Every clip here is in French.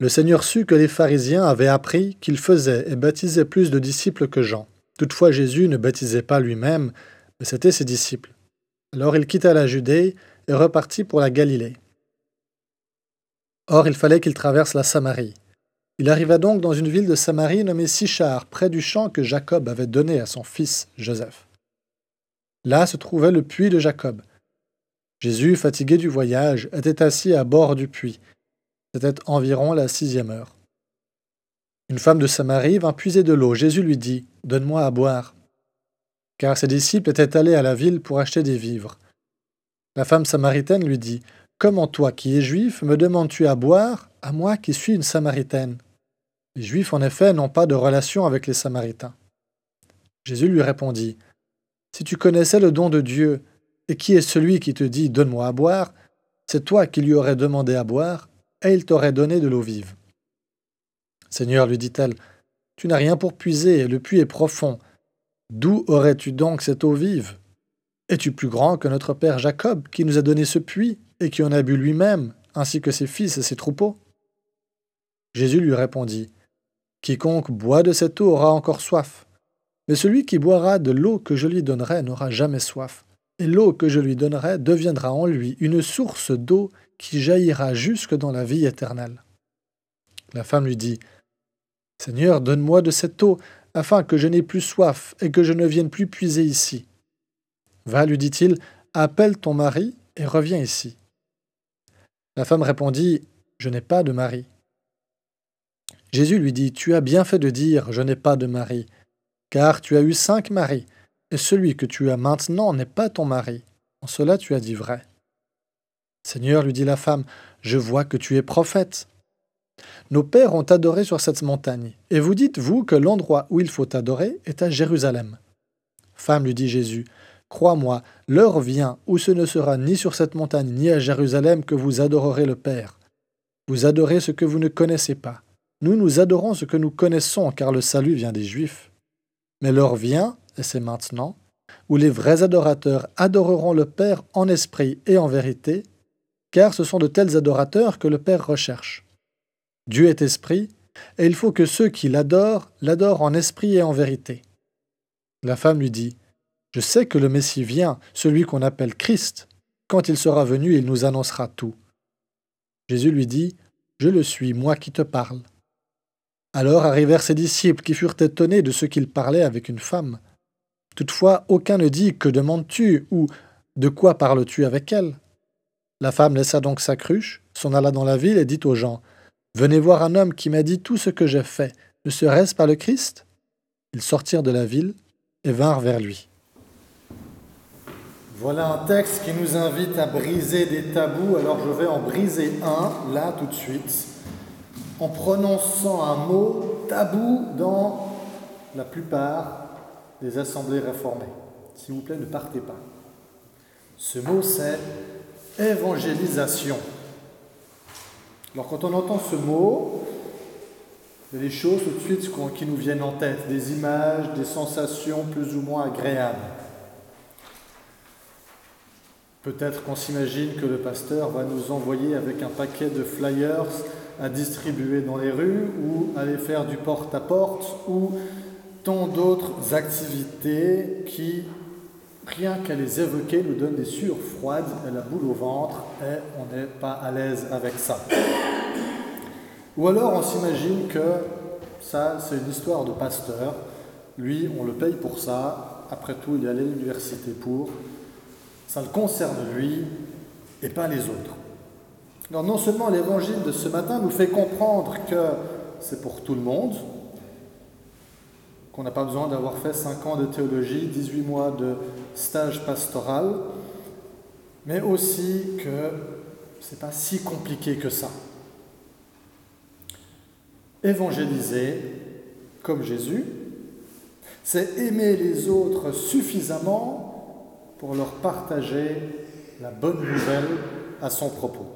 Le Seigneur sut que les pharisiens avaient appris qu'il faisait et baptisait plus de disciples que Jean. Toutefois Jésus ne baptisait pas lui-même, mais c'étaient ses disciples. Alors il quitta la Judée et repartit pour la Galilée. Or il fallait qu'il traverse la Samarie. Il arriva donc dans une ville de Samarie nommée Sichar, près du champ que Jacob avait donné à son fils Joseph. Là se trouvait le puits de Jacob. Jésus, fatigué du voyage, était assis à bord du puits. C'était environ la sixième heure. Une femme de Samarie vint puiser de l'eau. Jésus lui dit Donne-moi à boire. Car ses disciples étaient allés à la ville pour acheter des vivres. La femme samaritaine lui dit Comment toi, qui es juif, me demandes-tu à boire, à moi qui suis une samaritaine? Les juifs, en effet, n'ont pas de relation avec les samaritains. Jésus lui répondit Si tu connaissais le don de Dieu, et qui est celui qui te dit Donne-moi à boire C'est toi qui lui aurais demandé à boire, et il t'aurait donné de l'eau vive. Seigneur, lui dit-elle, tu n'as rien pour puiser, et le puits est profond. D'où aurais-tu donc cette eau vive? Es-tu plus grand que notre père Jacob, qui nous a donné ce puits, et qui en a bu lui-même, ainsi que ses fils et ses troupeaux? Jésus lui répondit, Quiconque boit de cette eau aura encore soif, mais celui qui boira de l'eau que je lui donnerai n'aura jamais soif et l'eau que je lui donnerai deviendra en lui une source d'eau qui jaillira jusque dans la vie éternelle. La femme lui dit, Seigneur, donne-moi de cette eau, afin que je n'ai plus soif et que je ne vienne plus puiser ici. Va, lui dit-il, appelle ton mari et reviens ici. La femme répondit, Je n'ai pas de mari. Jésus lui dit, Tu as bien fait de dire, Je n'ai pas de mari, car tu as eu cinq maris, et celui que tu as maintenant n'est pas ton mari. En cela tu as dit vrai. Seigneur, lui dit la femme, je vois que tu es prophète. Nos pères ont adoré sur cette montagne, et vous dites, vous, que l'endroit où il faut adorer est à Jérusalem. Femme, lui dit Jésus, crois-moi, l'heure vient où ce ne sera ni sur cette montagne ni à Jérusalem que vous adorerez le Père. Vous adorez ce que vous ne connaissez pas. Nous, nous adorons ce que nous connaissons, car le salut vient des Juifs. Mais l'heure vient, et c'est maintenant, où les vrais adorateurs adoreront le Père en esprit et en vérité, car ce sont de tels adorateurs que le Père recherche. Dieu est esprit, et il faut que ceux qui l'adorent l'adorent en esprit et en vérité. La femme lui dit, Je sais que le Messie vient, celui qu'on appelle Christ. Quand il sera venu, il nous annoncera tout. Jésus lui dit, Je le suis, moi qui te parle. Alors arrivèrent ses disciples qui furent étonnés de ce qu'il parlait avec une femme. Toutefois, aucun ne dit Que demandes-tu? ou De quoi parles-tu avec elle? La femme laissa donc sa cruche, s'en alla dans la ville et dit aux gens Venez voir un homme qui m'a dit tout ce que j'ai fait. Ne serait-ce pas le Christ? Ils sortirent de la ville et vinrent vers lui. Voilà un texte qui nous invite à briser des tabous. Alors je vais en briser un, là, tout de suite, en prononçant un mot tabou dans la plupart des assemblées réformées. S'il vous plaît, ne partez pas. Ce mot, c'est évangélisation. Alors quand on entend ce mot, il y a des choses tout de suite qui nous viennent en tête, des images, des sensations plus ou moins agréables. Peut-être qu'on s'imagine que le pasteur va nous envoyer avec un paquet de flyers à distribuer dans les rues ou aller faire du porte-à-porte -porte, ou tant d'autres activités qui, rien qu'à les évoquer, nous donnent des sueurs froides et la boule au ventre, et on n'est pas à l'aise avec ça. Ou alors on s'imagine que ça, c'est une histoire de pasteur. Lui, on le paye pour ça. Après tout, il est à l'université pour. Ça le concerne lui et pas les autres. Non seulement l'évangile de ce matin nous fait comprendre que c'est pour tout le monde, qu'on n'a pas besoin d'avoir fait 5 ans de théologie, 18 mois de stage pastoral, mais aussi que ce n'est pas si compliqué que ça. évangéliser comme Jésus, c'est aimer les autres suffisamment pour leur partager la bonne nouvelle à son propos.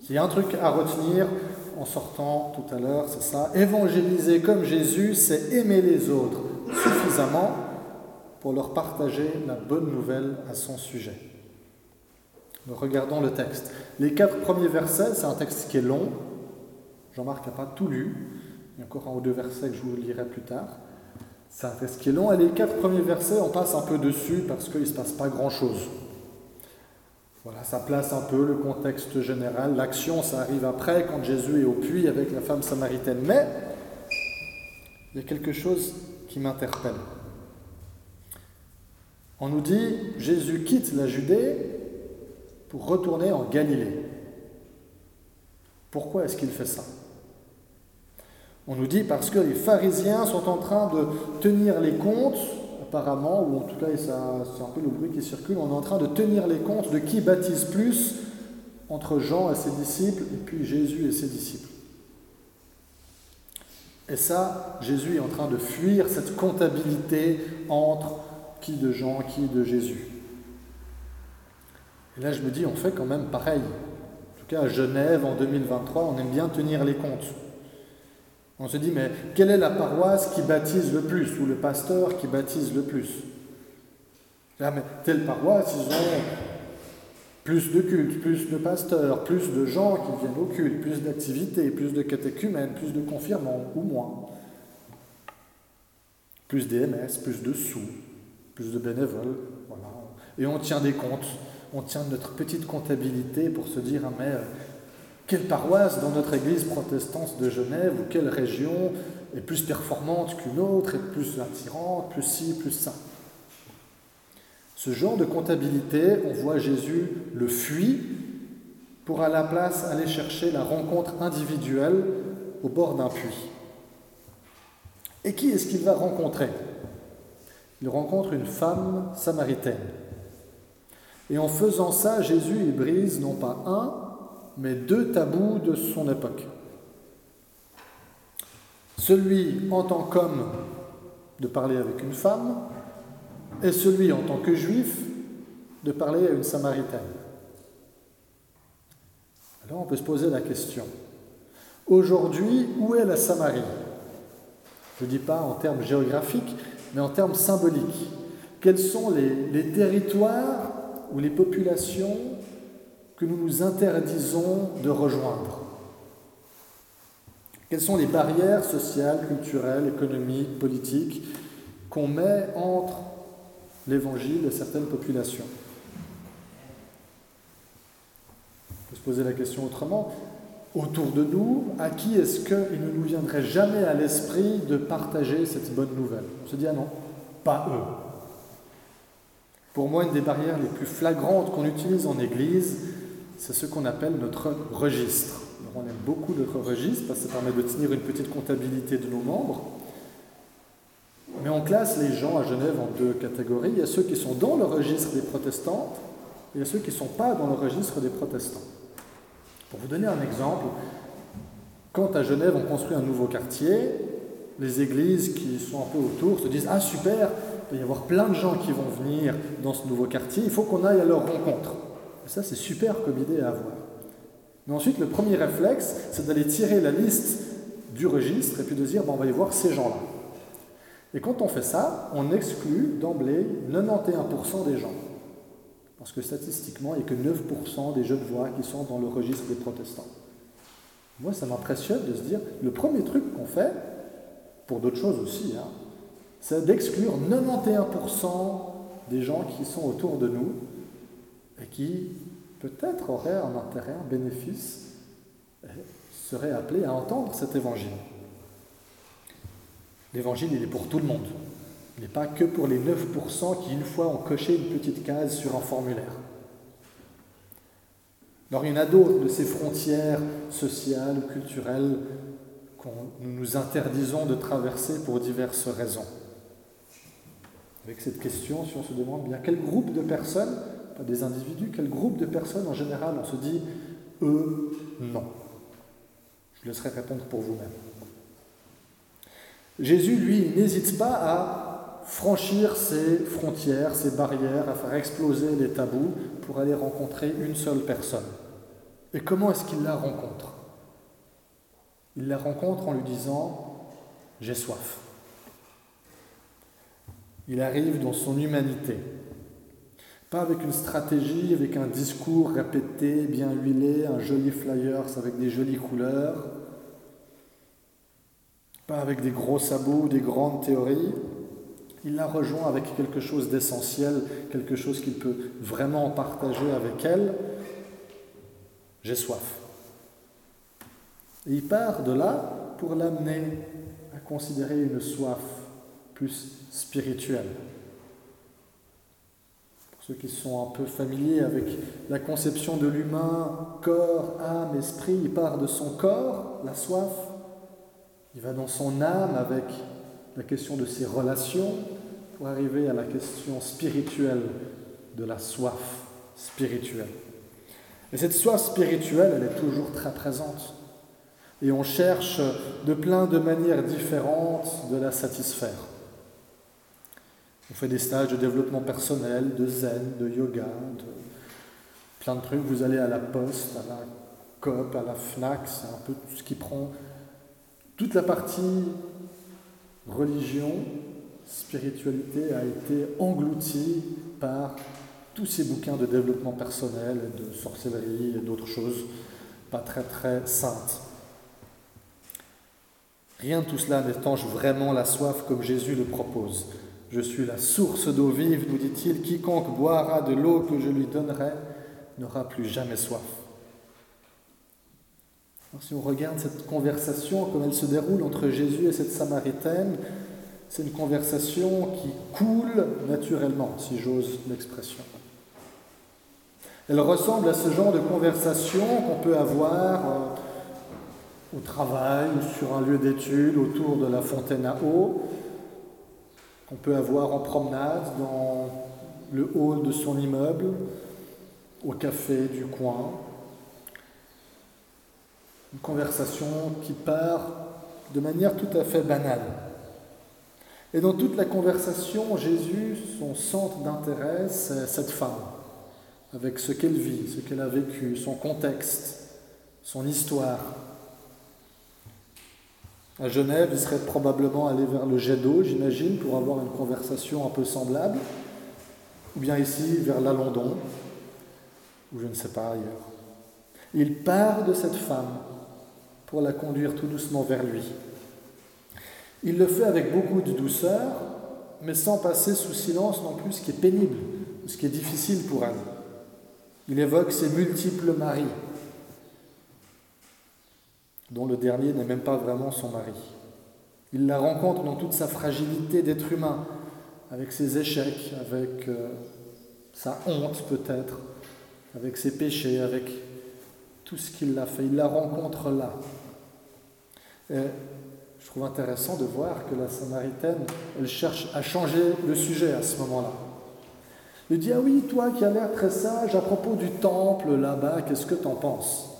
S'il y a un truc à retenir en sortant tout à l'heure, c'est ça. Évangéliser comme Jésus, c'est aimer les autres suffisamment pour leur partager la bonne nouvelle à son sujet. Nous regardons le texte. Les quatre premiers versets, c'est un texte qui est long. Jean-Marc n'a pas tout lu. Il y a encore un ou deux versets que je vous lirai plus tard. C'est un texte qui est long. Et les quatre premiers versets, on passe un peu dessus parce qu'il ne se passe pas grand-chose. Voilà, ça place un peu le contexte général. L'action, ça arrive après, quand Jésus est au puits avec la femme samaritaine. Mais il y a quelque chose qui m'interpelle. On nous dit, Jésus quitte la Judée pour retourner en Galilée. Pourquoi est-ce qu'il fait ça? On nous dit parce que les pharisiens sont en train de tenir les comptes apparemment, ou en tout cas c'est un peu le bruit qui circule, on est en train de tenir les comptes de qui baptise plus entre Jean et ses disciples et puis Jésus et ses disciples. Et ça, Jésus est en train de fuir cette comptabilité entre qui de Jean, qui de Jésus. Et là, je me dis, on fait quand même pareil. En tout cas, à Genève, en 2023, on aime bien tenir les comptes. On se dit, mais quelle est la paroisse qui baptise le plus, ou le pasteur qui baptise le plus? Ah, mais Telle paroisse, ils ont plus de cultes, plus de pasteurs, plus de gens qui viennent au culte, plus d'activités, plus de catéchumènes, plus de confirmants, ou moins. Plus d'EMS, plus de sous, plus de bénévoles, voilà. Et on tient des comptes, on tient notre petite comptabilité pour se dire, ah, mais euh, quelle paroisse dans notre église protestante de Genève ou quelle région est plus performante qu'une autre, est plus attirante, plus ci, plus ça? Ce genre de comptabilité, on voit Jésus le fuit pour à la place aller chercher la rencontre individuelle au bord d'un puits. Et qui est-ce qu'il va rencontrer? Il rencontre une femme samaritaine. Et en faisant ça, Jésus il brise non pas un, mais deux tabous de son époque. Celui en tant qu'homme de parler avec une femme et celui en tant que juif de parler à une samaritaine. Alors on peut se poser la question, aujourd'hui, où est la Samarie? Je ne dis pas en termes géographiques, mais en termes symboliques. Quels sont les, territoires ou les populations que nous nous interdisons de rejoindre Quelles sont les barrières sociales, culturelles, économiques, politiques qu'on met entre l'Évangile et certaines populations? On peut se poser la question autrement. Autour de nous, à qui est-ce qu'il ne nous viendrait jamais à l'esprit de partager cette bonne nouvelle? On se dit, ah non, pas eux. Pour moi, une des barrières les plus flagrantes qu'on utilise en Église, c'est ce qu'on appelle notre registre. on aime beaucoup notre registre parce que ça permet de tenir une petite comptabilité de nos membres. Mais on classe les gens à Genève en deux catégories. Il y a ceux qui sont dans le registre des protestants et il y a ceux qui ne sont pas dans le registre des protestants. Pour vous donner un exemple, quand à Genève on construit un nouveau quartier, les églises qui sont un peu autour se disent Ah super, il va y avoir plein de gens qui vont venir dans ce nouveau quartier, il faut qu'on aille à leur rencontre. Ça, c'est super comme idée à avoir. Mais ensuite, le premier réflexe, c'est d'aller tirer la liste du registre et puis de dire, bon, on va y voir ces gens-là. Et quand on fait ça, on exclut d'emblée 91% des gens. Parce que statistiquement, il n'y a que 9% des jeunes voix qui sont dans le registre des protestants. Moi, ça m'impressionne de se dire, le premier truc qu'on fait, pour d'autres choses aussi, hein, c'est d'exclure 91% des gens qui sont autour de nous et qui peut-être aurait un intérêt, un bénéfice, serait appelé à entendre cet évangile. L'évangile, il est pour tout le monde. Il n'est pas que pour les 9% qui, une fois, ont coché une petite case sur un formulaire. Alors il y en a d'autres de ces frontières sociales ou culturelles que nous nous interdisons de traverser pour diverses raisons. Avec cette question, si on se demande bien quel groupe de personnes pas des individus, quel groupe de personnes en général on se dit eux, non Je vous laisserai répondre pour vous-même. Jésus, lui, n'hésite pas à franchir ses frontières, ses barrières, à faire exploser les tabous pour aller rencontrer une seule personne. Et comment est-ce qu'il la rencontre? Il la rencontre en lui disant ⁇ J'ai soif ⁇ Il arrive dans son humanité. Pas avec une stratégie, avec un discours répété, bien huilé, un joli flyers avec des jolies couleurs, pas avec des gros sabots, des grandes théories. Il la rejoint avec quelque chose d'essentiel, quelque chose qu'il peut vraiment partager avec elle. J'ai soif. Et il part de là pour l'amener à considérer une soif plus spirituelle. Ceux qui sont un peu familiers avec la conception de l'humain, corps, âme, esprit, il part de son corps, la soif, il va dans son âme avec la question de ses relations pour arriver à la question spirituelle de la soif spirituelle. Et cette soif spirituelle, elle est toujours très présente. Et on cherche de plein de manières différentes de la satisfaire. On fait des stages de développement personnel, de zen, de yoga, de plein de trucs. Vous allez à la poste, à la COP, à la FNAC, c'est un peu tout ce qui prend toute la partie religion, spiritualité a été engloutie par tous ces bouquins de développement personnel, de sorcellerie et d'autres choses pas très très saintes. Rien de tout cela n'étanche vraiment la soif comme Jésus le propose. Je suis la source d'eau vive, nous dit-il, quiconque boira de l'eau que je lui donnerai n'aura plus jamais soif si on regarde cette conversation, comme elle se déroule entre Jésus et cette Samaritaine, c'est une conversation qui coule naturellement, si j'ose l'expression. Elle ressemble à ce genre de conversation qu'on peut avoir euh, au travail ou sur un lieu d'étude autour de la fontaine à eau, qu'on peut avoir en promenade dans le hall de son immeuble, au café du coin, une conversation qui part de manière tout à fait banale. Et dans toute la conversation, Jésus, son centre d'intérêt, c'est cette femme, avec ce qu'elle vit, ce qu'elle a vécu, son contexte, son histoire. À Genève, il serait probablement allé vers le jet d'eau, j'imagine, pour avoir une conversation un peu semblable, ou bien ici, vers la London, ou je ne sais pas ailleurs. Il part de cette femme pour la conduire tout doucement vers lui. Il le fait avec beaucoup de douceur, mais sans passer sous silence non plus ce qui est pénible, ce qui est difficile pour elle. Il évoque ses multiples maris, dont le dernier n'est même pas vraiment son mari. Il la rencontre dans toute sa fragilité d'être humain, avec ses échecs, avec euh, sa honte peut-être, avec ses péchés, avec tout ce qu'il a fait. Il la rencontre là. Et je trouve intéressant de voir que la Samaritaine, elle cherche à changer le sujet à ce moment-là. Elle dit Ah oui, toi qui as l'air très sage, à propos du temple là-bas, qu'est-ce que tu en penses?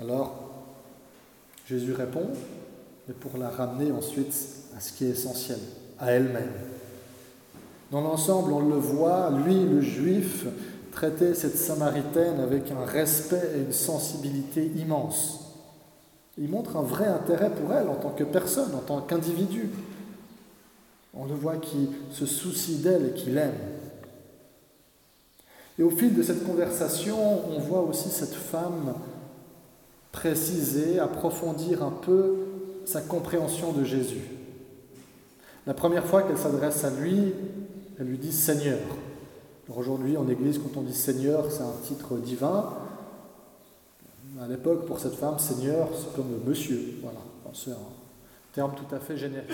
Alors, Jésus répond, mais pour la ramener ensuite à ce qui est essentiel, à elle-même. Dans l'ensemble, on le voit, lui, le juif, traiter cette Samaritaine avec un respect et une sensibilité immense. Il montre un vrai intérêt pour elle en tant que personne, en tant qu'individu. On le voit qui se soucie d'elle et qui l'aime. Et au fil de cette conversation, on voit aussi cette femme préciser, approfondir un peu sa compréhension de Jésus. La première fois qu'elle s'adresse à lui, elle lui dit Seigneur. Aujourd'hui, en Église, quand on dit Seigneur, c'est un titre divin. À l'époque, pour cette femme, Seigneur, c'est comme Monsieur. Voilà, c'est un terme tout à fait générique.